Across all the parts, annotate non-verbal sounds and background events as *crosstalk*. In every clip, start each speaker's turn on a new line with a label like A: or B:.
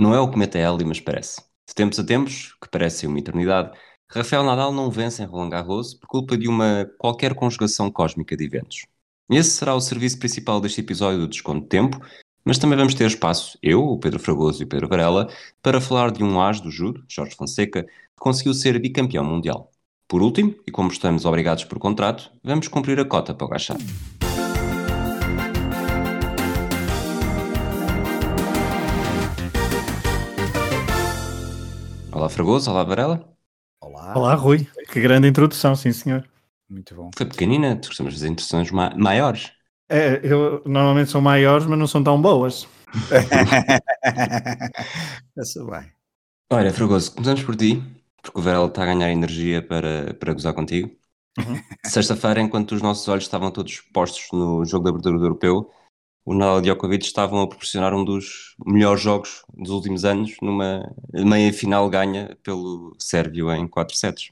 A: Não é o cometa Halley, mas parece. De tempos a tempos, que parece uma eternidade, Rafael Nadal não vence em Roland Garros por culpa de uma qualquer conjugação cósmica de eventos. Esse será o serviço principal deste episódio do Desconto de Tempo, mas também vamos ter espaço, eu, o Pedro Fragoso e o Pedro Varela, para falar de um as do judo, Jorge Fonseca, que conseguiu ser bicampeão mundial. Por último, e como estamos obrigados por contrato, vamos cumprir a cota para o gachar. Olá Fragoso, olá Varela.
B: Olá. Olá Rui, que grande introdução, sim senhor.
C: Muito bom.
A: Foi pequenina, tu costumas fazer introduções ma maiores.
B: É, eu normalmente são maiores, mas não são tão boas. *laughs*
C: Está bem.
A: Olha, Fragoso, começamos por ti, porque o Varela está a ganhar energia para, para gozar contigo. Uhum. Sexta-feira, enquanto os nossos olhos estavam todos postos no jogo de abertura do Europeu, o Nadal e Djokovic estavam a proporcionar um dos melhores jogos dos últimos anos numa meia final ganha pelo Sérvio em 4 sets.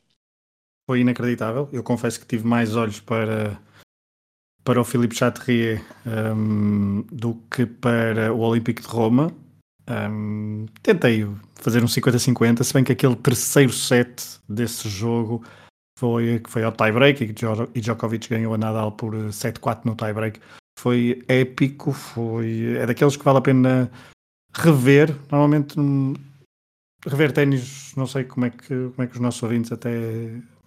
B: Foi inacreditável. Eu confesso que tive mais olhos para, para o Philippe Chatrier um, do que para o Olímpico de Roma. Um, tentei fazer um 50-50, se bem que aquele terceiro set desse jogo foi, foi ao tie-break e Djokovic ganhou a Nadal por 7-4 no tie-break foi épico, foi é daqueles que vale a pena rever. Normalmente rever ténis, não sei como é que como é que os nossos ouvintes até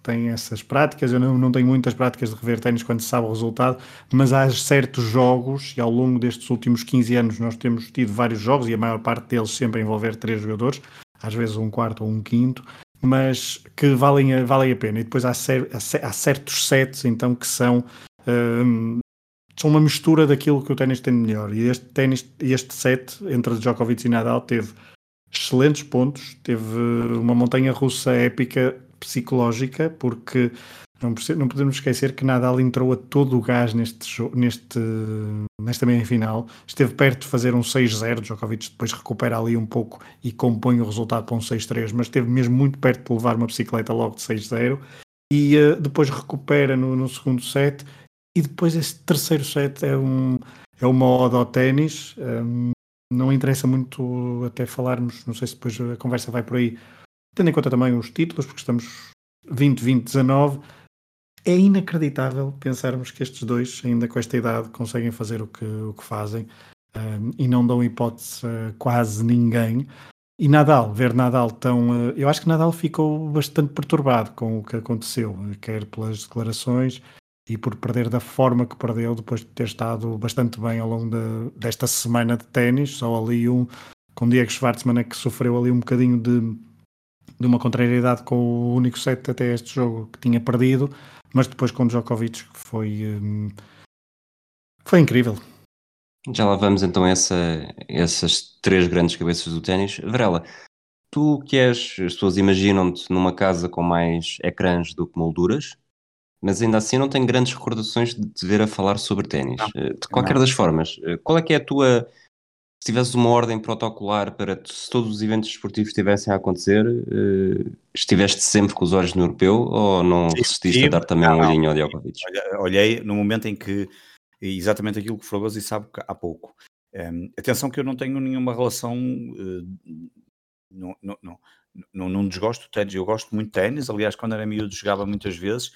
B: têm essas práticas. Eu não, não tenho muitas práticas de rever ténis quando se sabe o resultado, mas há certos jogos, e ao longo destes últimos 15 anos nós temos tido vários jogos, e a maior parte deles sempre a envolver três jogadores, às vezes um quarto ou um quinto, mas que valem, valem a pena. E depois há, cer há certos sets então que são hum, são uma mistura daquilo que o ténis tem de melhor. E este ténis, este set entre Djokovic e Nadal teve excelentes pontos, teve uma montanha russa épica psicológica, porque não, não podemos esquecer que Nadal entrou a todo o gás neste, neste, nesta meia final, esteve perto de fazer um 6-0, Djokovic depois recupera ali um pouco e compõe o resultado para um 6-3, mas esteve mesmo muito perto de levar uma bicicleta logo de 6-0 e uh, depois recupera no, no segundo set e depois esse terceiro set é, um, é uma ode ao ténis. Um, não interessa muito até falarmos, não sei se depois a conversa vai por aí, tendo em conta também os títulos, porque estamos 20, 20, 19. É inacreditável pensarmos que estes dois, ainda com esta idade, conseguem fazer o que, o que fazem um, e não dão hipótese a quase ninguém. E Nadal, ver Nadal tão. Eu acho que Nadal ficou bastante perturbado com o que aconteceu, quer pelas declarações, e por perder da forma que perdeu depois de ter estado bastante bem ao longo de, desta semana de ténis, só ali um com Diego Schwartzman é que sofreu ali um bocadinho de, de uma contrariedade com o único set até este jogo que tinha perdido, mas depois com Djokovic foi um, foi incrível.
A: Já lá vamos então essa, essas três grandes cabeças do ténis. Varela, tu que és, as pessoas imaginam-te numa casa com mais ecrãs do que molduras, mas ainda assim não tenho grandes recordações de te ver a falar sobre ténis. Eh, de qualquer não. das formas, eh, qual é que é a tua. Se tivesse uma ordem protocolar para se todos os eventos esportivos estivessem a acontecer, uh, estiveste sempre com os olhos no europeu ou não resististe a dar também não, um olhinho ao Djokovic?
C: Olhei no momento em que, exatamente aquilo que o Fragoso sabe há pouco. Um, ehm, atenção que eu não tenho nenhuma relação, uh, não, não, não, não, não desgosto de ténis, eu gosto muito de ténis, aliás quando era miúdo jogava muitas vezes,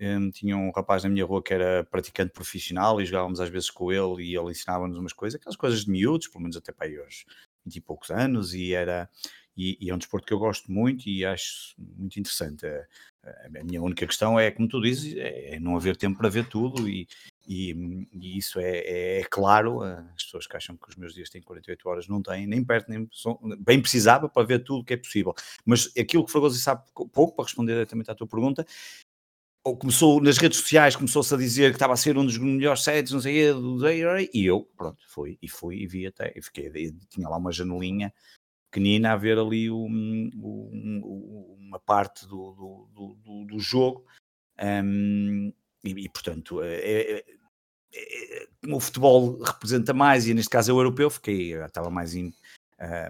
C: um, tinha um rapaz na minha rua que era praticante profissional e jogávamos às vezes com ele e ele ensinava-nos umas coisas, aquelas coisas de miúdos, pelo menos até para aí aos 20 e poucos anos, e era e, e, é um desporto que eu gosto muito e acho muito interessante. A, a minha única questão é, como tu dizes, é, é não haver tempo para ver tudo e, e, e isso é, é, é, claro. As pessoas que acham que os meus dias têm 48 horas não têm, nem perto, nem bem precisava para ver tudo que é possível. Mas aquilo que Fragoso sabe pouco, para responder diretamente à tua pergunta, ou começou nas redes sociais, começou-se a dizer que estava a ser um dos melhores sets, não sei o quê, e eu, pronto, fui, e fui, e vi até, e fiquei, e tinha lá uma janelinha pequenina a ver ali um, um, uma parte do, do, do, do jogo, um, e, e, portanto, é, é, é, é, o futebol representa mais, e neste caso é o europeu, fiquei, estava mais, uh,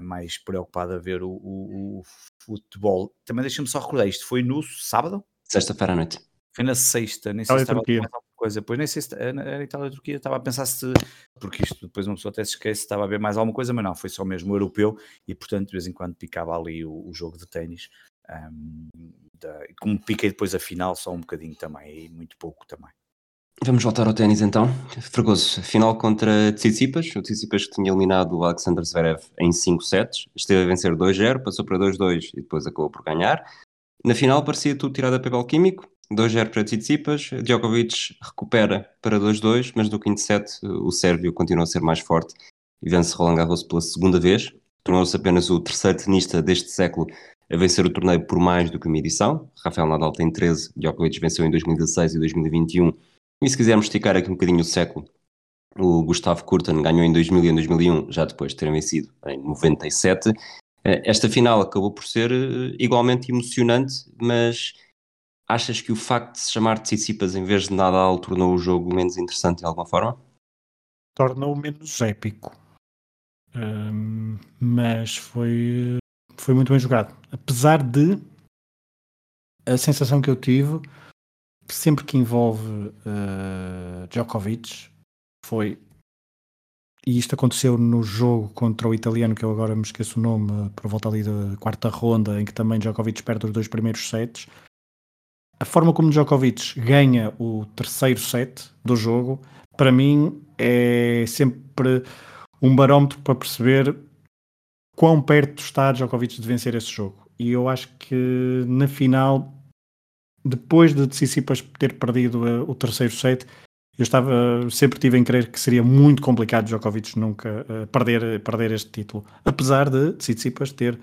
C: mais preocupado a ver o futebol. Também deixa-me só recordar, isto foi no sábado?
A: Sexta-feira à noite.
C: Foi na sexta, nem sei se estava mais coisa. Pois nem sei se era Itália ou Turquia, estava a pensar se. Porque isto depois uma pessoa até se esquece, estava a ver mais alguma coisa, mas não, foi só mesmo o europeu e portanto de vez em quando picava ali o, o jogo de ténis. Um, da, como piquei depois a final, só um bocadinho também, e muito pouco também.
A: Vamos voltar ao ténis então. Fregoso, final contra Tsitsipas. O Tsitsipas que tinha eliminado o Alexander Zverev em 5 sets. Esteve a vencer 2-0, passou para 2-2 e depois acabou por ganhar. Na final parecia tudo tirado a papel químico. 2-0 para Tsitsipas. Djokovic recupera para 2-2, mas no quinto set o sérvio continua a ser mais forte e vence Roland Garros pela segunda vez. Tornou-se apenas o terceiro tenista deste século a vencer o torneio por mais do que uma edição. Rafael Nadal tem 13, Djokovic venceu em 2016 e 2021 e se quisermos esticar aqui um bocadinho o século, o Gustavo Kurten ganhou em 2000 e em 2001, já depois de ter vencido em 97. Eh, esta final acabou por ser eh, igualmente emocionante, mas achas que o facto de se chamar Tsitsipas em vez de Nadal tornou o jogo menos interessante de alguma forma?
B: Tornou menos épico. Um, mas foi, foi muito bem jogado. Apesar de a sensação que eu tive sempre que envolve uh, Djokovic foi e isto aconteceu no jogo contra o italiano, que eu agora me esqueço o nome, por volta ali da quarta ronda, em que também Djokovic perde os dois primeiros sets. A forma como Djokovic ganha o terceiro set do jogo, para mim, é sempre um barómetro para perceber quão perto está Djokovic de vencer esse jogo. E eu acho que na final depois de Tsitsipas ter perdido uh, o terceiro set, eu estava sempre tive em crer que seria muito complicado Djokovic nunca uh, perder, perder este título. Apesar de Tsitsipas ter,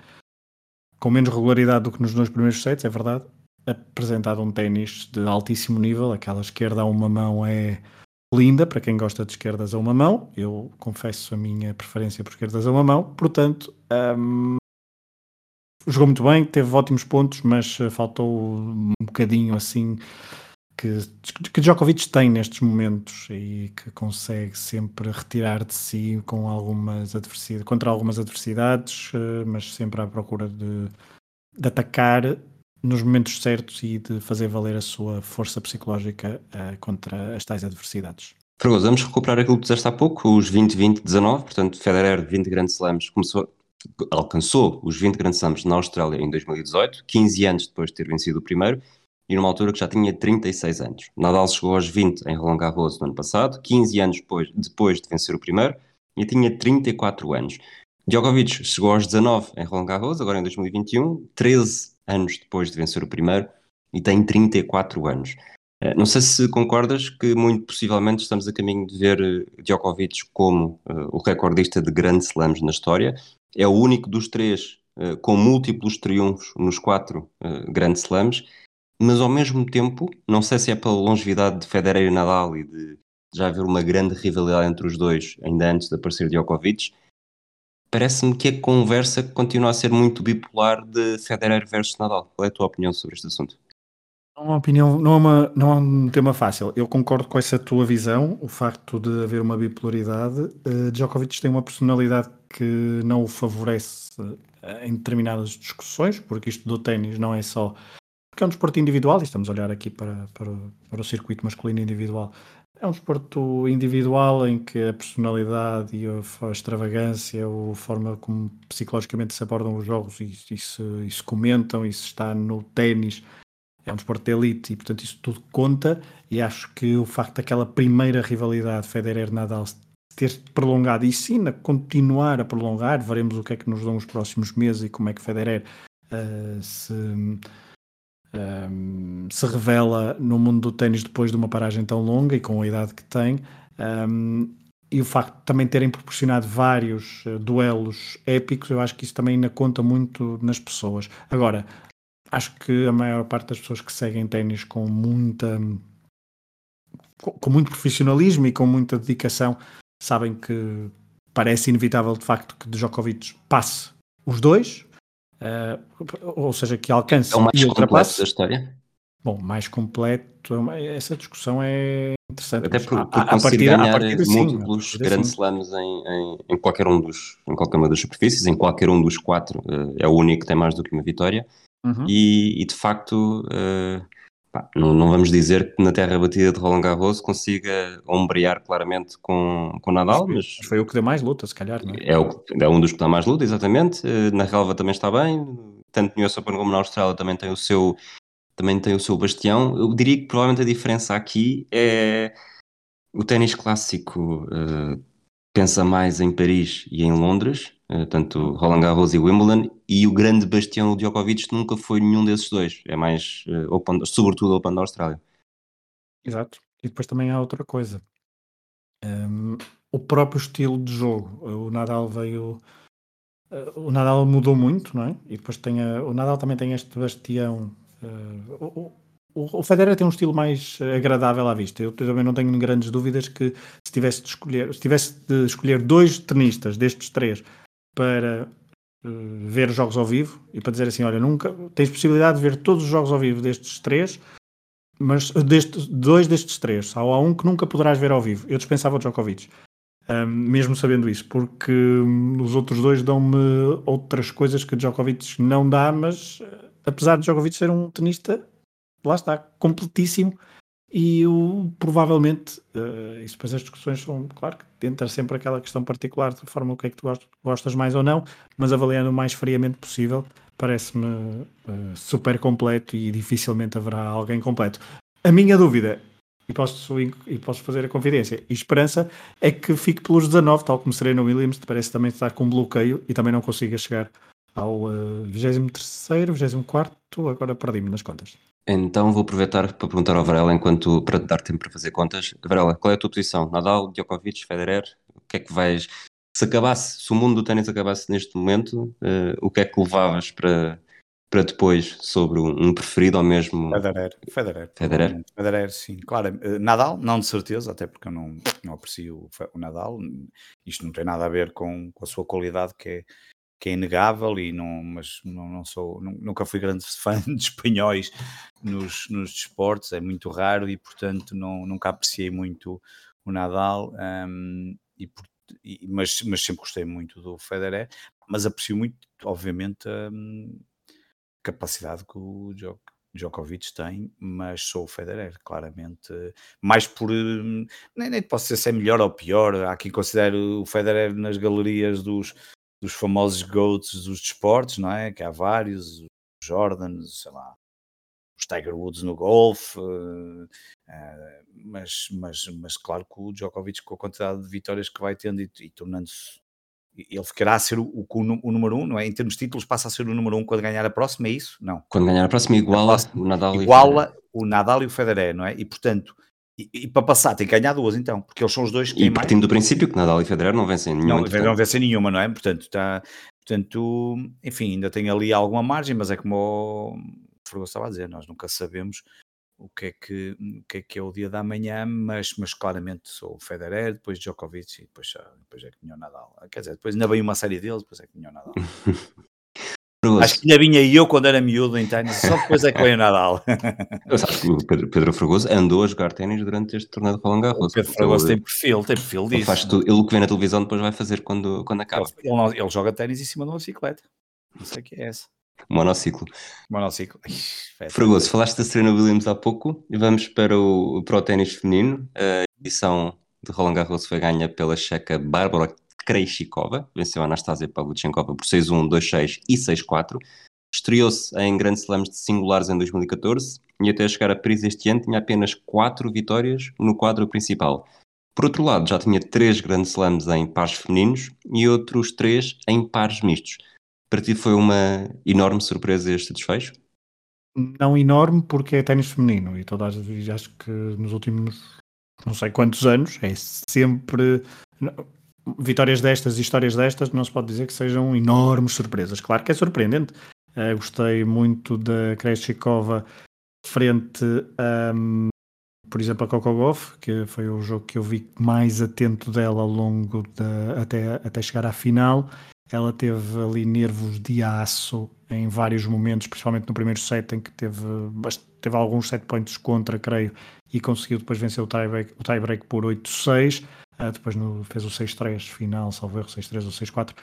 B: com menos regularidade do que nos dois primeiros sets, é verdade, apresentado um ténis de altíssimo nível. Aquela esquerda a uma mão é linda para quem gosta de esquerdas a uma mão. Eu confesso a minha preferência por esquerdas a uma mão. Portanto, um, jogou muito bem, teve ótimos pontos, mas eh, faltou um bocadinho assim que, que Djokovic tem nestes momentos e que consegue sempre retirar de si com algumas adversidades, contra algumas adversidades, eh, mas sempre à procura de, de atacar nos momentos certos e de fazer valer a sua força psicológica uh, contra as tais adversidades.
A: Fragoso, vamos recuperar aquilo que disseste há pouco, os 20-20-19, portanto, Federer, 20 grandes slams, começou, alcançou os 20 Grand Slams na Austrália em 2018, 15 anos depois de ter vencido o primeiro, e numa altura que já tinha 36 anos. Nadal chegou aos 20 em Roland Garros no ano passado, 15 anos depois, depois de vencer o primeiro, e tinha 34 anos. Djokovic chegou aos 19 em Roland Garros, agora em 2021, 13 anos depois de vencer o primeiro, e tem 34 anos. Eh, não sei se concordas que muito possivelmente estamos a caminho de ver eh, Djokovic como uh, o recordista de grandes slams na história é o único dos três uh, com múltiplos triunfos nos quatro uh, Grand Slams, mas ao mesmo tempo, não sei se é pela longevidade de Federer e Nadal e de já haver uma grande rivalidade entre os dois, ainda antes de aparecer Djokovic, parece-me que a conversa continua a ser muito bipolar de Federer versus Nadal. Qual é a tua opinião sobre este assunto?
B: Não é uma opinião, não é, uma, não é um tema fácil. Eu concordo com essa tua visão, o facto de haver uma bipolaridade. Uh, Djokovic tem uma personalidade que não o favorece uh, em determinadas discussões, porque isto do ténis não é só. Porque é um desporto individual, e estamos a olhar aqui para, para, para o circuito masculino individual. É um desporto individual em que a personalidade e a, extravagância, a forma como psicologicamente se abordam os jogos e, e, se, e se comentam, e se está no ténis é um desporto de elite e, portanto, isso tudo conta. E acho que o facto daquela primeira rivalidade Federer-Nadal ter prolongado e sim a continuar a prolongar, veremos o que é que nos dão os próximos meses e como é que Federer uh, se, um, se revela no mundo do ténis depois de uma paragem tão longa e com a idade que tem. Um, e o facto de também terem proporcionado vários uh, duelos épicos, eu acho que isso também ainda conta muito nas pessoas. Agora, acho que a maior parte das pessoas que seguem ténis com muita com muito profissionalismo e com muita dedicação sabem que parece inevitável de facto que Djokovic passe os dois, uh, ou seja, que alcance
A: é o mais completo da história.
B: Bom, mais completo, é essa discussão é interessante.
A: Até por, por conseguir ganhar partida, múltiplos grandes slams em, em, em, qualquer um dos, em qualquer uma das superfícies, em qualquer um dos quatro, uh, é o único que tem mais do que uma vitória. Uhum. E, e, de facto, uh, pá, não, não, vamos dizer que na terra batida de Roland Garros consiga ombrear claramente com, com Nadal, mas,
B: mas foi o que deu mais luta, se calhar, não
A: é? É, o, é um dos que dá mais luta, exatamente. Eh, na relva também está bem, tanto no US Open como na Austrália também tem o seu também tem o seu bastião. Eu diria que provavelmente a diferença aqui é o ténis clássico uh, pensa mais em Paris e em Londres, uh, tanto Roland Garros e Wimbledon, e o grande bastião Djokovic nunca foi nenhum desses dois, é mais, uh, open, sobretudo Open da Austrália.
B: Exato, e depois também há outra coisa, um, o próprio estilo de jogo, o Nadal veio, o Nadal mudou muito, não é? E depois tem a, o Nadal também tem este bastião, o, o Federer tem um estilo mais agradável à vista. Eu também não tenho grandes dúvidas que se tivesse de escolher, se tivesse de escolher dois tenistas destes três para uh, ver jogos ao vivo e para dizer assim, olha, nunca tens possibilidade de ver todos os jogos ao vivo destes três, mas deste, dois destes três, só há um que nunca poderás ver ao vivo. Eu dispensava o Djokovic. Um, mesmo sabendo isso, porque um, os outros dois dão-me outras coisas que Djokovic não dá, mas apesar de Djokovic ser um tenista lá está, completíssimo. E o, provavelmente, uh, isso depois as discussões são, claro que entra sempre aquela questão particular de forma o que é que tu gostas mais ou não, mas avaliando o mais friamente possível, parece-me uh, super completo e dificilmente haverá alguém completo. A minha dúvida, e posso, e posso fazer a confidência, e esperança, é que fique pelos 19, tal como Serena Williams, parece também estar com bloqueio e também não consiga chegar ao uh, 23, 24, agora perdi-me nas contas.
A: Então vou aproveitar para perguntar ao Varela, enquanto para te dar tempo para fazer contas. Varela, qual é a tua posição? Nadal, Djokovic, Federer? O que é que vais. Se acabasse, se o mundo do ténis acabasse neste momento, uh, o que é que levavas para, para depois sobre um, preferido ou mesmo.
C: Federer, Federer.
A: Federer?
C: Federer, sim. Claro, uh, Nadal, não de certeza, até porque eu não, não aprecio o, o Nadal. Isto não tem nada a ver com, com a sua qualidade, que é que é inegável, e não, mas não, não sou, nunca fui grande *laughs* fã de espanhóis nos, nos desportos, é muito raro e portanto não, nunca apreciei muito o Nadal, um, e, e, mas, mas sempre gostei muito do Federer, mas aprecio muito, obviamente, a um, capacidade que o Djokovic tem, mas sou o Federer, claramente, mais por hum, nem, nem posso dizer se é melhor ou pior. Há quem considere o Federer nas galerias dos, dos famosos GOATs dos desportos, não é? Que há vários, os Jordan, sei lá, os Tiger Woods no golfe, uh, uh, mas, mas, mas claro que o Djokovic, com a quantidade de vitórias que vai tendo e, e tornando-se, ele ficará a ser o, o, o, número um, não é? Em termos de títulos, passa a ser o número um quando ganhar a próxima, é isso? Não.
A: Quando ganhar a próxima, iguala a próxima, o Nadal
C: iguala o Nadal e o Federer, não é? E portanto, e, e, para passar tem que ganhar duas então, porque eles são os dois
A: que E partindo mais... do princípio que Nadal e Federer não vencem nenhuma.
C: Não, não vencem nenhuma, não é? Portanto, está, portanto, enfim, ainda tem ali alguma margem, mas é como o Fergoso estava a dizer, nós nunca sabemos o que é que, o que, é, que é o dia da manhã, mas, mas claramente sou o Federer, depois Djokovic e depois, depois é que vinha o Nadal. Quer dizer, depois ainda veio uma série deles, depois é que vinha o Nadal. *laughs* Fragoso. Acho que ainda vinha eu quando era miúdo em ténis, só depois é que veio o Nadal. *laughs*
A: o Pedro, Pedro Fragoso andou a jogar ténis durante este torneio de Roland Garros.
C: O Pedro Fragoso tem perfil, tem perfil disso. Ele,
A: faz tudo, ele o que vê na televisão depois vai fazer quando, quando acaba.
C: Ele, ele, ele joga ténis em cima de uma bicicleta. Não sei o que é essa.
A: Monociclo.
C: Monociclo.
A: Fragoso, falaste da Serena Williams há pouco e vamos para o, para o ténis feminino. A edição de Roland Garros foi ganha pela checa Bárbara Krejcikova, venceu a Anastasia Pavlyuchenkova por 6-1, 2-6 e 6-4. Estreou-se em Grand Slams de singulares em 2014 e até chegar a Paris este ano tinha apenas 4 vitórias no quadro principal. Por outro lado, já tinha 3 Grand Slams em pares femininos e outros 3 em pares mistos. Para ti foi uma enorme surpresa este desfecho?
B: Não enorme, porque é ténis feminino e todas acho que nos últimos não sei quantos anos é sempre vitórias destas e histórias destas não se pode dizer que sejam enormes surpresas. Claro que é surpreendente. Uh, gostei muito da Kreshikova frente a, um, por exemplo, a Coco Golf, que foi o jogo que eu vi mais atento dela ao longo da, até, até chegar à final. Ela teve ali nervos de aço em vários momentos, principalmente no primeiro set, em que teve, teve alguns set points contra, creio, e conseguiu depois vencer o tie-break, tie-break por 8-6. Uh, depois no, fez o 6-3 final, salvo erro, 6-3 ou 6-4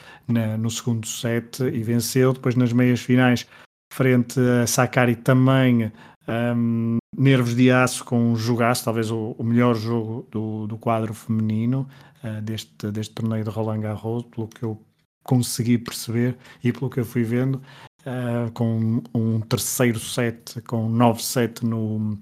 B: no segundo set e venceu. Depois nas meias finais, frente a Sakari também Um, nervos de aço com um jogaço, talvez o, o melhor jogo do, do quadro feminino uh, deste, deste torneio de Roland Garros, pelo que eu consegui perceber e pelo que eu fui vendo, uh, com um terceiro set, com 9-7 no.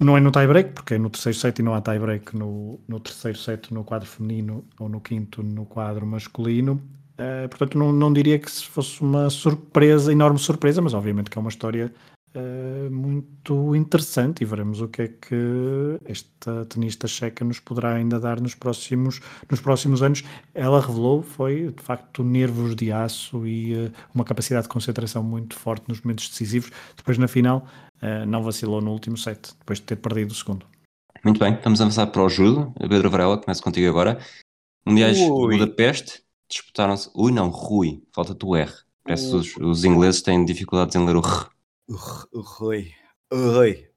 B: Não é no tie-break, porque é no terceiro set e não há tie-break no, no terceiro set no quadro feminino ou no quinto no quadro masculino. Uh, portanto, não, não diria que fosse uma surpresa, enorme surpresa, mas obviamente que é uma história uh, muito interessante e veremos o que é que esta tenista checa nos poderá ainda dar nos próximos, nos próximos anos. Ela revelou, foi de facto nervos de aço e uh, uma capacidade de concentração muito forte nos momentos decisivos. Depois na final não vacilou no último set, depois de ter perdido o segundo.
A: Muito bem, vamos avançar para o judo. Pedro Varela, começo contigo agora. Mundiais Ui. de Budapeste disputaram-se. Ui, não, Rui, falta-te o R. Parece que os, os ingleses têm dificuldades em ler o R.
C: Rui. Rui.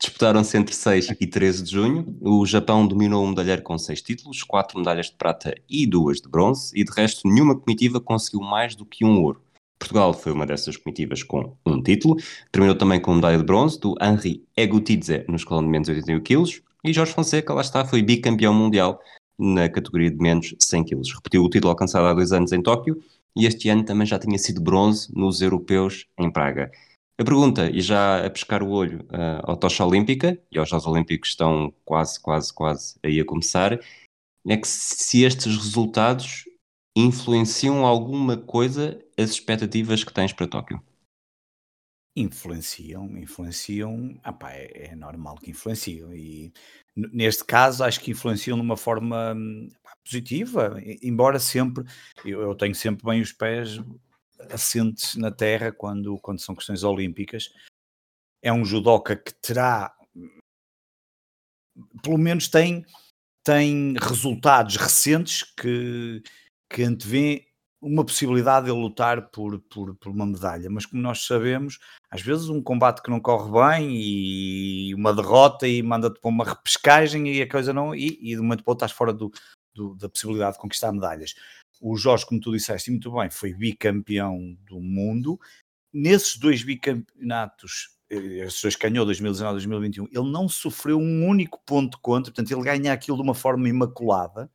A: Disputaram-se entre 6 e 13 de junho. O Japão dominou o medalheiro com 6 títulos, 4 medalhas de prata e 2 de bronze, e de resto nenhuma comitiva conseguiu mais do que um ouro. Portugal foi uma dessas comitivas com um título, terminou também com medalha de bronze do Henri Egutidze no escalão de menos 81 kg, e Jorge Fonseca, lá está, foi bicampeão mundial na categoria de menos 100 kg. Repetiu o título alcançado há dois anos em Tóquio, e este ano também já tinha sido bronze nos europeus em Praga. A pergunta, e já a pescar o olho uh, à tocha olímpica, e aos Jogos Olímpicos estão quase, quase, quase aí a começar, é que se estes resultados influenciam alguma coisa as expectativas que tens para Tóquio?
C: Influenciam, influenciam, ah pá, é, é, normal que influenciam e neste caso acho que influenciam de uma forma pá, positiva, embora sempre, eu, eu tenho sempre bem os pés assentes na terra quando, quando são questões olímpicas. É um judoca que terá, pelo menos tem, tem resultados recentes que, que antevê uma possibilidade de lutar por, por, por, uma medalha, mas como nós sabemos, às vezes um combate que não corre bem e uma derrota e manda-te para uma repescagem e a coisa não, e, e de um momento para outro estás fora do, do, da possibilidade de conquistar medalhas. O Jorge, como tu disseste muito bem, foi bicampeão do mundo. Nesses dois bicampeonatos, eh, esses dois ganhou 2019 2021, ele não sofreu um único ponto contra, portanto, ele ganha aquilo de uma forma imaculada.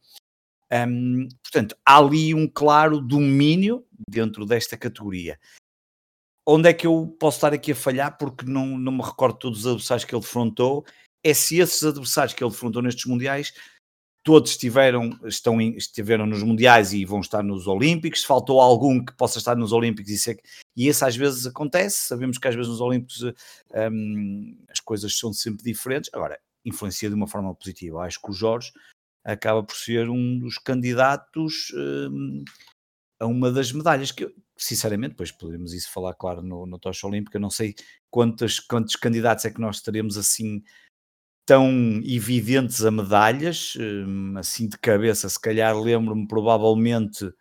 C: Um, portanto, há ali um claro domínio dentro desta categoria. Onde é que eu posso estar aqui a falhar, porque não, não me recordo todos os adversários que ele defrontou, é se esses adversários que ele defrontou nestes mundiais todos estiveram, estão estiveram nos Mundiais e vão estar nos Olímpicos, faltou algum que possa estar nos Olímpicos e, ser, e esse às vezes acontece, sabemos que às vezes nos Olímpicos um, as coisas são sempre diferentes, agora influencia de uma forma positiva, acho que o Jorge acaba por ser um dos candidatos um, a uma das medalhas, que eu, sinceramente, depois podemos isso falar claro no, no Tocha Olímpica, não sei quantos, quantos candidatos é que nós teremos assim tão evidentes a medalhas, hum, assim de cabeça, se calhar lembro-me provavelmente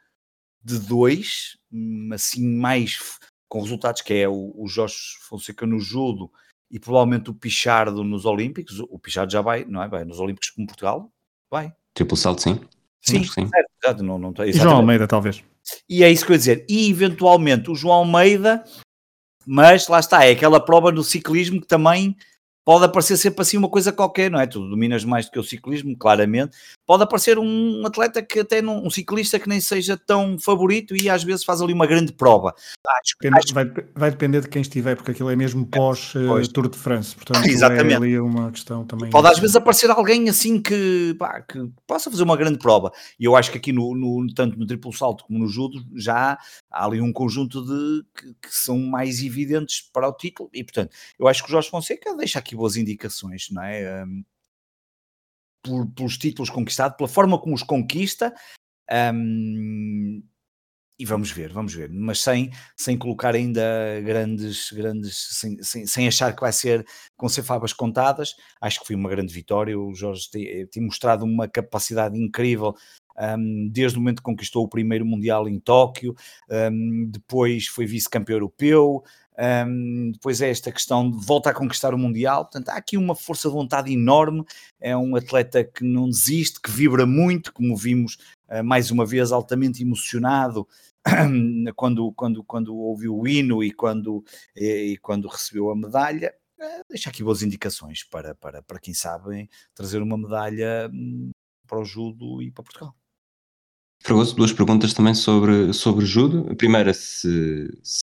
C: de dois, hum, assim mais com resultados, que é o, o Jorge Fonseca no judo e provavelmente o Pichardo nos Olímpicos. O Pichardo já vai, não é? Vai nos Olímpicos como Portugal? Vai.
A: Triplo salto, sim.
C: Sim, sim. Certo, não, não,
B: e João Almeida, talvez.
C: E é isso que eu ia dizer. E eventualmente o João Almeida, mas lá está, é aquela prova no ciclismo que também pode aparecer sempre assim uma coisa qualquer, não é? Tu dominas mais do que o ciclismo, claramente. Pode aparecer um atleta que até não, um ciclista que nem seja tão favorito e às vezes faz ali uma grande prova.
B: Acho, acho... Vai, vai, depender de quem estiver, porque aquilo é mesmo pós-Tour uh, de France, portanto
C: Exatamente. é
B: ali uma questão também.
C: Pode às vezes aparecer alguém assim que, pá, que possa fazer uma grande prova. E eu acho que aqui no, no tanto no triplo salto como no judo já há ali um conjunto de que, que são mais evidentes para o título e portanto eu acho que o Jorge Fonseca deixa aqui boas indicações, não é? Um, por, pelos títulos conquistados, pela forma como os conquista. Um, e vamos ver, vamos ver, mas sem, sem colocar ainda grandes, grandes, sem, sem, sem achar que vai ser com ser favas contadas, acho que foi uma grande vitória. O Jorge tem, tem mostrado uma capacidade incrível um, desde o momento que conquistou o primeiro Mundial em Tóquio, um, depois foi vice-campeão europeu, um, depois é esta questão de volta a conquistar o Mundial. Portanto, há aqui uma força de vontade enorme. É um atleta que não desiste, que vibra muito, como vimos uh, mais uma vez, altamente emocionado *clears throat* quando, quando, quando ouviu o hino e quando, e, e quando recebeu a medalha. eh, deixa aqui boas indicações para, para, para quem sabe trazer uma medalha hum, para o judo e para Portugal.
A: Fragoso, duas perguntas também sobre, sobre judo. A primeira, se, se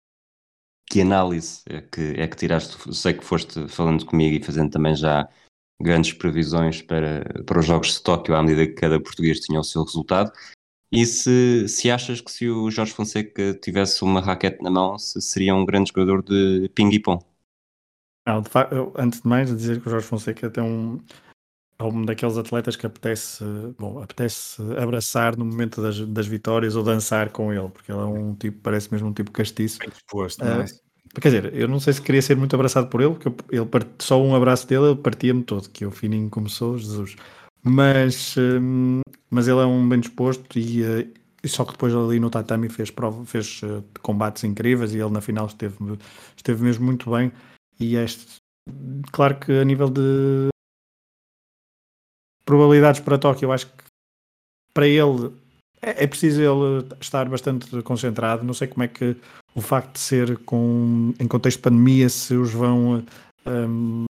A: que análise é que, é que tiraste? Sei que foste falando comigo e fazendo também já grandes previsões para, para os Jogos de Tóquio à medida que cada português tinha o seu resultado. E se, se achas que se o Jorge Fonseca tivesse uma raquete na mão, se seria um grande jogador de ping-pong?
B: Antes de mais, dizer que o Jorge Fonseca tem um, é um daqueles atletas que apetece, bom, apetece abraçar no momento das, das vitórias ou dançar com ele, porque ele é um tipo, parece mesmo um tipo castiço.
C: Bem disposto, uh,
B: Quer dizer, eu não sei se queria ser muito abraçado por ele, porque ele só um abraço dele ele partia-me todo, que o fininho começou, Jesus. Mas, hum, mas ele é um bem disposto e, uh, e, só que depois ali no tatami fez, prova, fez uh, combates incríveis e ele na final esteve, esteve mesmo muito bem. E este, claro que a nível de probabilidades para Tóquio, eu acho que para ele é, é preciso ele estar bastante concentrado. Não sei como é que o facto de ser com, em contexto de pandemia, se os vão. Um,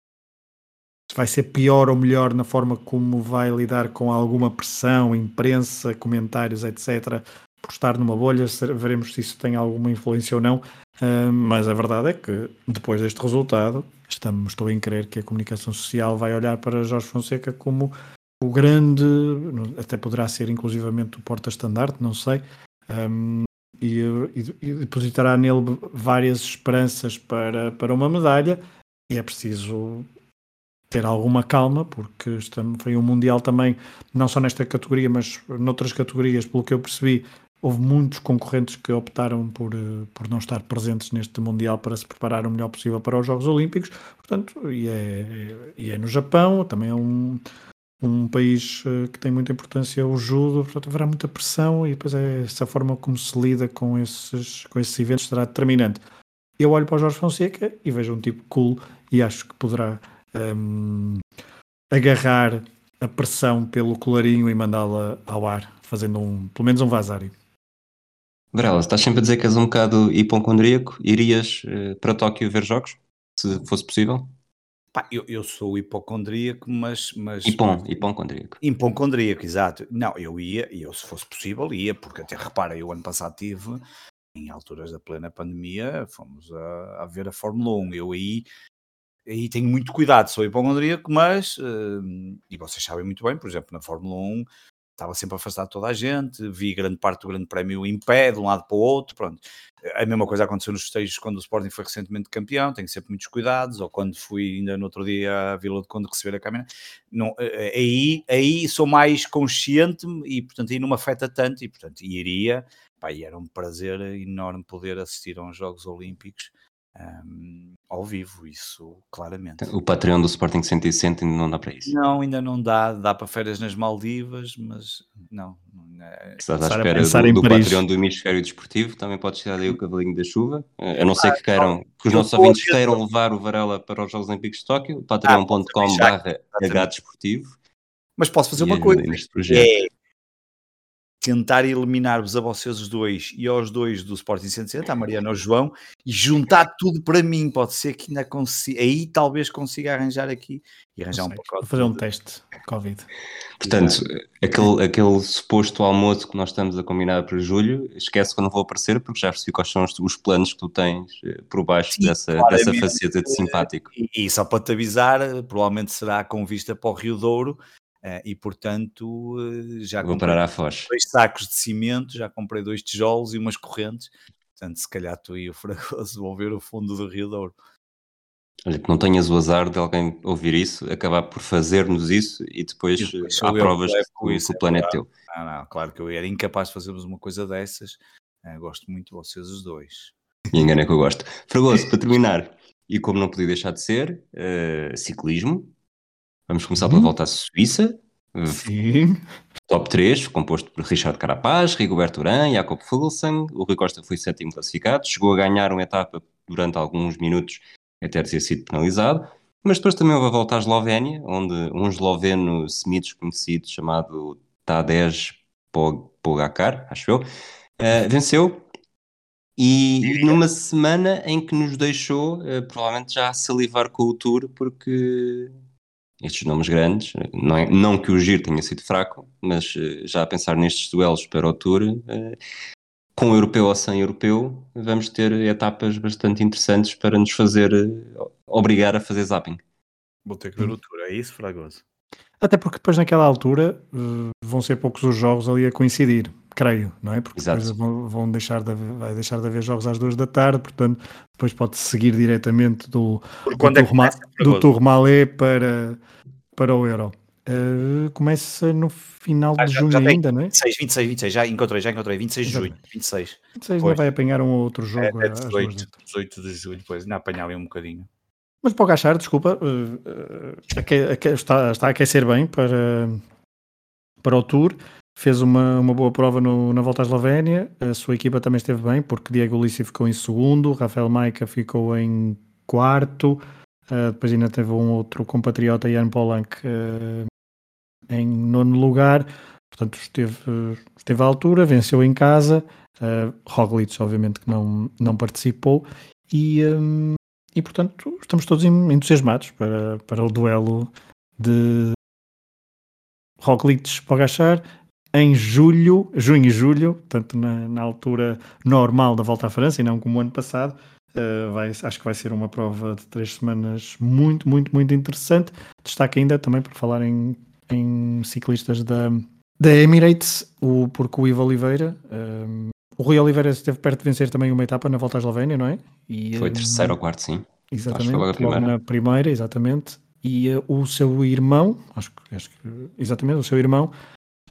B: se vai ser pior ou melhor na forma como vai lidar com alguma pressão, imprensa, comentários, etc. Por estar numa bolha, veremos se isso tem alguma influência ou não. Um, mas a verdade é que depois deste resultado, estamos, estou em crer que a comunicação social vai olhar para Jorge Fonseca como o grande, até poderá ser inclusivamente o porta-estandarte, não sei, um, e, e, depositará nele várias esperanças para, para uma medalha, e é preciso ter alguma calma, porque estamos, foi um Mundial também, não só nesta categoria, mas noutras categorias, pelo que eu percebi, houve muitos concorrentes que optaram por, por não estar presentes neste Mundial para se preparar o melhor possível para os Jogos Olímpicos, portanto, e é, e é no Japão, também é um, um país uh, que tem muita importância o judo, portanto haverá muita pressão e depois é essa forma como se lida com esses, com esses eventos será determinante. Eu olho para o Jorge Fonseca e vejo um tipo cool e acho que poderá um, agarrar a pressão pelo colarinho e mandá-la ao ar, fazendo um, pelo menos um vazário.
A: Varela, estás sempre a dizer que és um bocado hipocondríaco. Irias uh, para Tóquio ver jogos, se fosse possível?
C: Pá, eu, eu sou hipocondríaco, mas. mas
A: Hipon, hipocondríaco.
C: Hipocondríaco, exato. Não, eu ia, eu se fosse possível ia, porque até repara, eu ano passado tive, em alturas da plena pandemia, fomos a, a ver a Fórmula 1. Eu aí, aí tenho muito cuidado, sou hipocondríaco, mas. Uh, e vocês sabem muito bem, por exemplo, na Fórmula 1 estava sempre afastado de toda a gente, vi grande parte do grande prémio em pé, de um lado para o outro, pronto. A mesma coisa aconteceu nos festejos quando o Sporting foi recentemente campeão, tenho sempre muitos cuidados, ou quando fui ainda no outro dia à Vila de Conde receber a câmera, não, eh, eh, aí, aí sou mais consciente e, portanto, aí não me afeta tanto e, portanto, iria, pá, e era um prazer enorme poder assistir a uns Jogos Olímpicos um, ao vivo, isso claramente.
A: O Patreon do Sporting 160 ainda não dá para isso?
C: Não, ainda não dá, dá para férias nas Maldivas, mas não.
A: é... Estás à espera do, do Patreon do Hemisfério Desportivo, também podes tirar daí o cavalinho da chuva, a não ser que queiram, que os nossos ouvintes queiram levar o Varela para os Jogos Olímpicos de Tóquio, patreon.com barra Desportivo.
C: Mas posso fazer uma coisa, é tentar eliminar-vos a vocês os dois e aos dois do Sporting 160, a Mariana e ao João, e juntar tudo para mim. Pode ser que ainda consiga, aí talvez consiga arranjar aqui e arranjar um pacote. Vou
B: fazer um teste Covid.
A: Portanto, aquele, aquele suposto almoço que nós estamos a combinar para julho, esquece que eu não vou aparecer porque já percebi quais são os, os planos que tu tens eh, por baixo Sim, dessa, dessa faceta de simpático.
C: E, e, só para te avisar, provavelmente será com vista para o Rio Douro Uh, e portanto uh, já
A: Vou comprei dois
C: sacos de cimento, já comprei dois tijolos e umas correntes. Portanto, se calhar tu e o Fragoso vão ver o fundo do Rio Douro.
A: Olha, que não tenhas o azar de alguém ouvir isso, acabar por fazer-nos isso e depois, e depois há provas que, que, isso, o é plano é teu.
C: Não, não, claro que eu era incapaz de fazermos uma coisa dessas. Uh, gosto muito de vocês os dois.
A: E engano é que eu gosto. Fragoso, *laughs* para terminar, e como não podia deixar de ser, ciclismo, Vamos começar uhum. pela volta à Suíça.
B: Sim.
A: Top 3, composto por Richard Carapaz, Rigoberto Urán, Jacob Fuglsang. O Rui Costa foi sétimo classificado, chegou a ganhar uma etapa durante alguns minutos até ter sido penalizado. Mas depois também houve a volta à Eslovénia, onde um esloveno semi-desconhecido chamado Tadej Pogacar, acho eu, uh, venceu E numa semana em que nos deixou, uh, provavelmente já a salivar com o Tour, porque estes nomes grandes, não, é, não que o Giro tenha sido fraco, mas uh, já a pensar nestes duelos para o Tour, uh, com europeu ou sem europeu, vamos ter etapas bastante interessantes para nos fazer obrigar a fazer zapping.
C: Vou ter que ver o Tour, é isso, Fragoso?
B: Até porque depois naquela altura vão ser poucos os jogos ali a coincidir creio, não é? Porque Exato. depois vão, vão, deixar de, vai deixar de haver jogos às duas da tarde, portanto, depois pode seguir diretamente do, do, é Tourma, do Tourmalet para, para o Euro. Uh, começa no final ah, de junho já ainda, não é?
C: 26, 26, 26, já encontrei, já encontrei, 26 de junho, 26.
B: 26 não vai apanhar um outro jogo.
C: É, é 18, 18 de julho, depois ainda apanhava um bocadinho.
B: Mas para o Gachar, desculpa, uh, uh, está, está a aquecer bem para, para o Tour fez uma, uma boa prova no, na volta à Eslovénia. A sua equipa também esteve bem, porque Diego Lissi ficou em segundo, Rafael Maica ficou em quarto, uh, depois ainda teve um outro compatriota, Jan Polank, uh, em nono lugar. Portanto, esteve, esteve à altura, venceu em casa. Uh, Roglic, obviamente, que não, não participou. E, um, e, portanto, estamos todos entusiasmados para, para o duelo de Roglic Pogachar em julho, junho e julho, portanto na, na, altura normal da volta à França e não como o ano passado. Uh, vai, acho que vai ser uma prova de três semanas muito, muito, muito interessante. Destaque ainda também por falar em, em ciclistas da, da Emirates, o, porque o Ivo Oliveira, um, eh, o Rui Oliveira esteve perto de vencer também uma etapa na volta à Eslovénia, não é?
A: E, foi um, terceiro ou quarto, sim.
B: Exatamente, logo, logo na primeira, exatamente. E uh, o seu irmão, acho, acho que exatamente, o seu irmão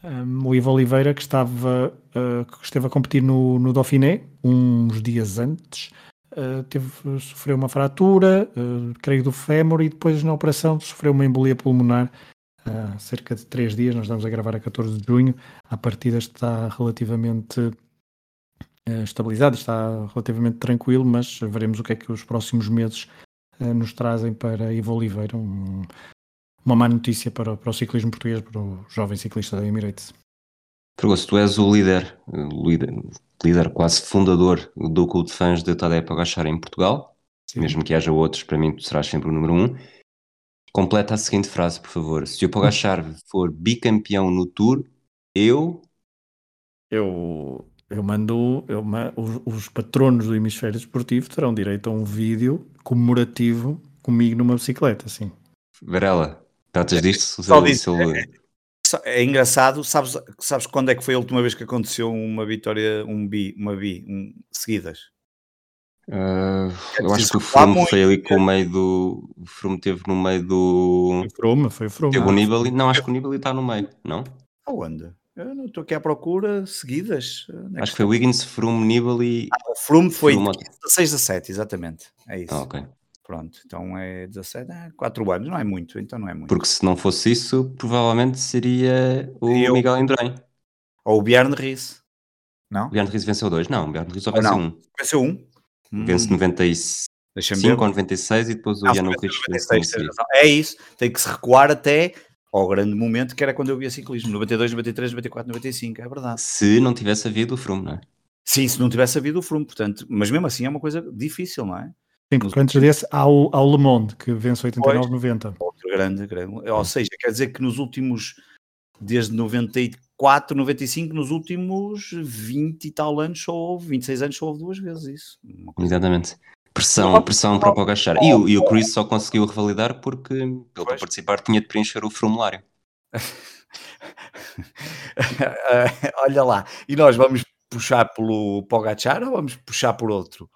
B: um, o Ivo Oliveira, que, estava, uh, que esteve a competir no, no Dauphiné uns dias antes, uh, teve, sofreu uma fratura, uh, creio do fémur, e depois na operação sofreu uma embolia pulmonar. Há cerca de três dias, nós estamos a gravar a 14 de junho. A partida está relativamente estabilizado, está relativamente tranquilo, mas veremos o que é que os próximos meses nos trazem para Ivo Oliveira, um, uma má notícia para, para o ciclismo português, para o jovem ciclista da Emirates.
A: Fragoso, tu és o líder, líder, líder quase fundador do clube de fãs de Tadej Pogacar em Portugal, Sim. mesmo que haja outros, para mim tu serás sempre o número um. Completa a seguinte frase, por favor. Se o Pogacar *laughs* for bicampeão no Tour, eu...
B: Eu, eu mando... Eu, os, os patronos do hemisfério esportivo terão direito a um vídeo comemorativo comigo numa bicicleta, sim.
A: Varela, Tratas disto?
C: Só disso, é, é, engraçado, sabes, sabes quando é que foi a última vez que aconteceu uma vitória, um bi, uma bi, um, seguidas?
A: Uh, eu acho que o Froome foi ali com o meio do. O Froome teve no meio do.
B: Foi o Froome, foi o Froome.
A: Teve o Nibali, não, acho que o Nibali está no meio, não?
C: Aonde? Eu não estou aqui à procura, seguidas.
A: É acho que foi Wiggins, Froome, Nibali.
C: Ah, o Froome foi Froome... 16 a 7, exatamente. É isso.
A: Ah, ok.
C: Pronto, então é 17, é 4 anos, não é muito, então não é muito.
A: Porque se não fosse isso, provavelmente seria o eu, Miguel Indurain.
C: Ou o Bjarne Riss. Não?
A: O Bjarne Riss venceu dois, não, o Bjarne Riss só venceu não. um.
C: Venceu um?
A: Vence 95 hum. ou 96 e depois o Riss venceu
C: É isso, tem que se recuar até ao grande momento que era quando eu via ciclismo, 92, 93, 94, 95, é verdade.
A: Se não tivesse havido o Froome, não é?
C: Sim, se não tivesse havido o Froome, portanto, mas mesmo assim é uma coisa difícil, não é?
B: Sim, porque antes desse há o, há o Le Monde, que vence 89-90.
C: Outro grande, grande. Ou seja, quer dizer que nos últimos, desde 94, 95, nos últimos 20 e tal anos só houve, 26 anos só houve duas vezes isso.
A: Exatamente. Pressão, não, pressão para o Pogachar. E, o, e o Chris só conseguiu revalidar porque, ele para participar, tinha de preencher o formulário. *laughs*
C: Olha lá, e nós vamos puxar pelo Pogachar ou vamos puxar por outro?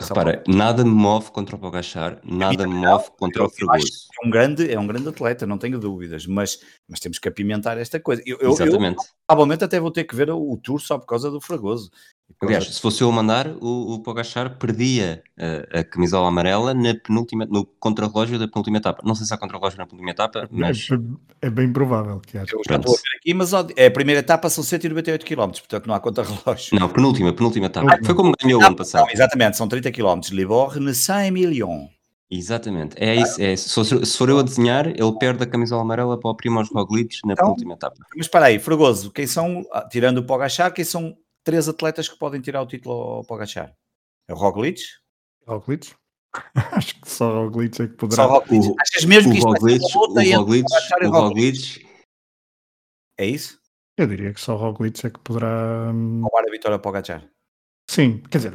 A: Repara, nada me move contra o Pogachar, nada me move contra o Fregoso.
C: É um grande, é um grande atleta, não tenho dúvidas, mas, mas temos que apimentar esta coisa. Eu,
A: Exatamente.
C: Eu, provavelmente até vou ter que ver o, o tour só por causa do Fragoso.
A: Aliás, se fosse eu a mandar, o, o Pogachar perdia a, a camisola amarela na penúltima, no contrarrelógio da penúltima etapa. Não sei se há contrarrelógio na penúltima etapa, é, mas...
B: É, é bem provável que haja.
C: Eu já estou a ver aqui, mas é a primeira etapa são 198 km, portanto não há contrarrelógio.
A: Não, penúltima, penúltima etapa. Ah, Foi como ganhou o ano passado. Não,
C: exatamente, são 30 km. Livorne, Saint-Emilion.
A: Exatamente, é isso. É isso. Se, for eu a desenhar, ele perde a camisola amarela para o Primoz Roglic na então, penúltima etapa.
C: Mas para aí, Fragoso, quem são, ah, tirando o Pogachar, quem são três atletas que podem tirar o título ao Pogacar. É o Roglic.
B: Roglic? *laughs* Acho que só Roglic é que poderá.
C: Só Roglic.
A: O-
C: Achas mesmo que
A: O
C: isto vai
A: Roglic,
C: ser uma luta
A: o
C: entre
A: Roglic,
C: e
A: o Roglic,
C: É isso?
B: Eu diria que só Roglic é que poderá. hum,
C: Roubar a vitória ao Pogacar.
B: Sim, quer dizer,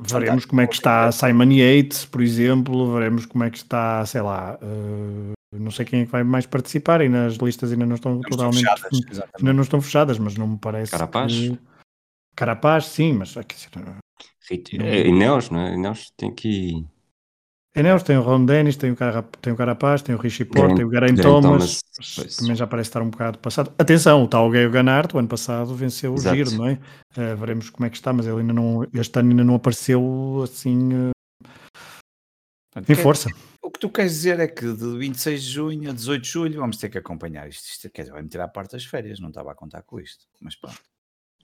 B: veremos como é que está Simon Yates, por exemplo, veremos como é que está, sei lá, uh, não sei quem é que vai mais participar e nas listas ainda não estão
C: Não estão
B: totalmente
C: fechadas,
B: ainda não estão fechadas, mas não me parece
A: Carapaz?
B: que... Carapaz, sim, mas
A: Rita- é, Ineos, não é? Ineos tem que.
B: Eneos tem o Ron Dennis, tem o, Cara, tem o Carapaz, tem o Richie Porte, tem o Geraint Thomas,
A: Thomas,
B: também já parece estar um bocado passado. Atenção, o tal Gaio Ganart, o ano passado venceu o
A: Exato.
B: Giro, não é? Eh, veremos como é que está, mas ele ainda não, este ano ainda não apareceu assim eh,
C: Portanto,
B: em força.
C: O que tu queres dizer é que de 26 de junho a 18 de julho vamos ter que acompanhar isto. Isto quer dizer, vai-me tirar a parte das férias, não estava a contar com isto. Mas pronto.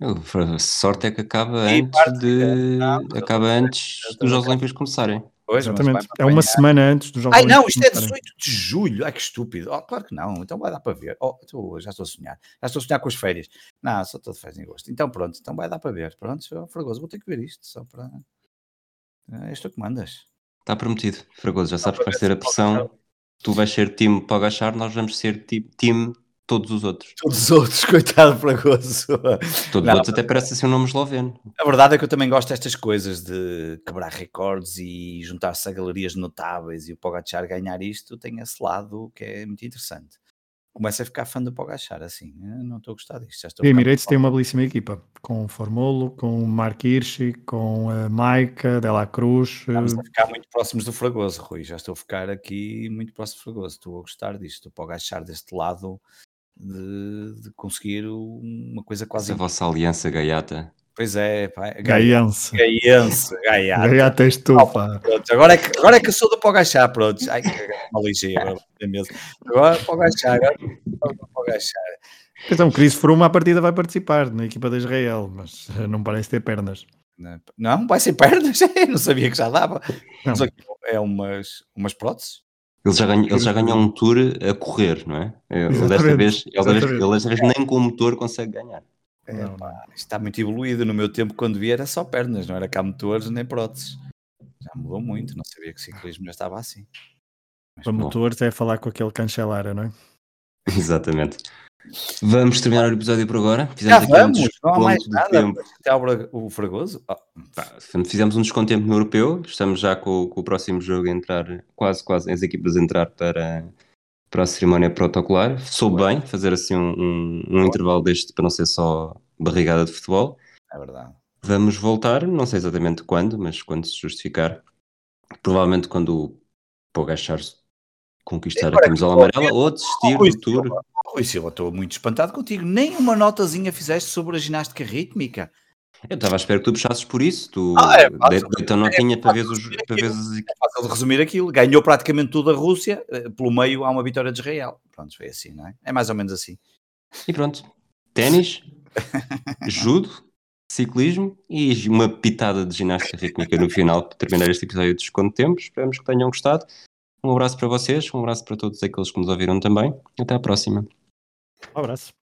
A: A sorte é que acaba
C: E
A: antes
C: parte-
A: de.
C: não,
A: acaba antes dos Jogos Olímpicos começarem.
C: Pois,
B: Exatamente. É uma semana antes dos Jogos
C: Ai não,
B: Olímpicos
C: isto é
B: começarem.
C: 18 de julho. Ai que estúpido. Oh, claro que não. Então vai dar para ver. Oh, tu- já estou a sonhar. Já estou a sonhar com as férias. Não, só estou de férias em agosto. Então pronto, então vai dar para ver. Pronto, senhor Fragoso, vou ter que ver isto só para. É isto que mandas.
A: Está prometido. Fragoso, já sabes que vai
C: para
A: ser a pressão. Tu vais ser time Pogachar, nós vamos ser ti- time todos os outros.
C: Todos os outros, *laughs* coitado Fragoso.
A: Todos os outros até parece ser um nome esloveno.
C: A verdade é que eu também gosto destas coisas de quebrar recordes e juntar-se a galerias notáveis e o Pogachar ganhar isto tem esse lado que é muito interessante. Começa a ficar fã do Pogachar assim. Eu não estou a gostar disto. Já estou a
B: E Emirates tem uma belíssima equipa, com o Formolo, com o Mark Hirschi, com a Maika, Dela Cruz.
C: Estamos
B: eh,
C: a ficar muito próximos do Fragoso, Rui. Já estou a ficar aqui muito próximo do Fragoso. Estou a gostar disto. Estou a agachar deste lado de, de conseguir uma coisa quase.
A: Essa vossa aliança gaiata.
C: Pois é, pá. é
B: Gaiense.
C: Gaiense, Gaiata.
B: Gaiata és tu, pá.
C: Pronto, agora, é que, agora é que eu sou do Pogachar, pronto. Ai, que uma ligeira, agora é mesmo. Agora Pogachar, agora Pogachar.
B: Então, Chris Froome à partida vai participar na equipa de Israel, mas não parece ter pernas.
C: Não, vai ser pernas, *laughs* não sabia que já dava.
B: Não.
C: Mas aqui é umas, umas próteses.
A: Ele já, ganhou, ele já ganhou um tour a correr, não é? Ele desta vez, ele desta vez, ele desta vez nem com o motor consegue ganhar.
C: É,
B: Não,
C: pá,
B: não.
C: isto está muito evoluído. No meu tempo, quando vi, era só pernas, não era cá motores nem próteses. Já mudou muito, não sabia que o ciclismo já estava assim. Mas
B: Para
C: bom,
B: motores é falar com aquele cancelara, não é? *laughs*
A: Exatamente. Vamos terminar o episódio por agora.
C: já
A: Fizemos aqui
C: vamos,
A: um
C: não há mais nada. Até o, Fragoso. Oh,
A: Fizemos um desconto de tempo no europeu. Estamos já com, com o próximo jogo a entrar, quase, quase, as equipas a entrar para, para a cerimónia protocolar. Soube bem fazer assim um, um, um intervalo deste para não ser só barrigada de futebol.
C: é verdade.
A: Vamos voltar, não sei exatamente quando, mas quando se justificar. Provavelmente quando o Pogachar conquistar a camisola amarela ou desistir do Tour.
C: Rui Silva, estou muito espantado contigo. Nem uma notazinha fizeste sobre a ginástica rítmica.
A: Eu estava à espera que tu puxasses por isso. Tu
C: Ah, é fácil.
A: de- deita notinha para ver, os, para ver
C: É fácil de resumir aquilo. Ganhou praticamente tudo a Rússia. eh, Pelo meio há uma vitória de Israel. Pronto, foi assim, não é? É mais ou menos assim.
A: E pronto. Ténis, *laughs* judo, ciclismo e uma pitada de ginástica rítmica no final para terminar este episódio de Desconto de Tempo. Esperamos que tenham gostado. Um abraço para vocês, um abraço para todos aqueles que nos ouviram também. Até à próxima.
B: Um abraço.